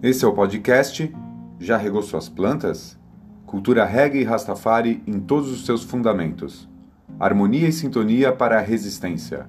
Esse é o podcast Já regou suas plantas? Cultura reggae e Rastafari em todos os seus fundamentos. Harmonia e sintonia para a resistência.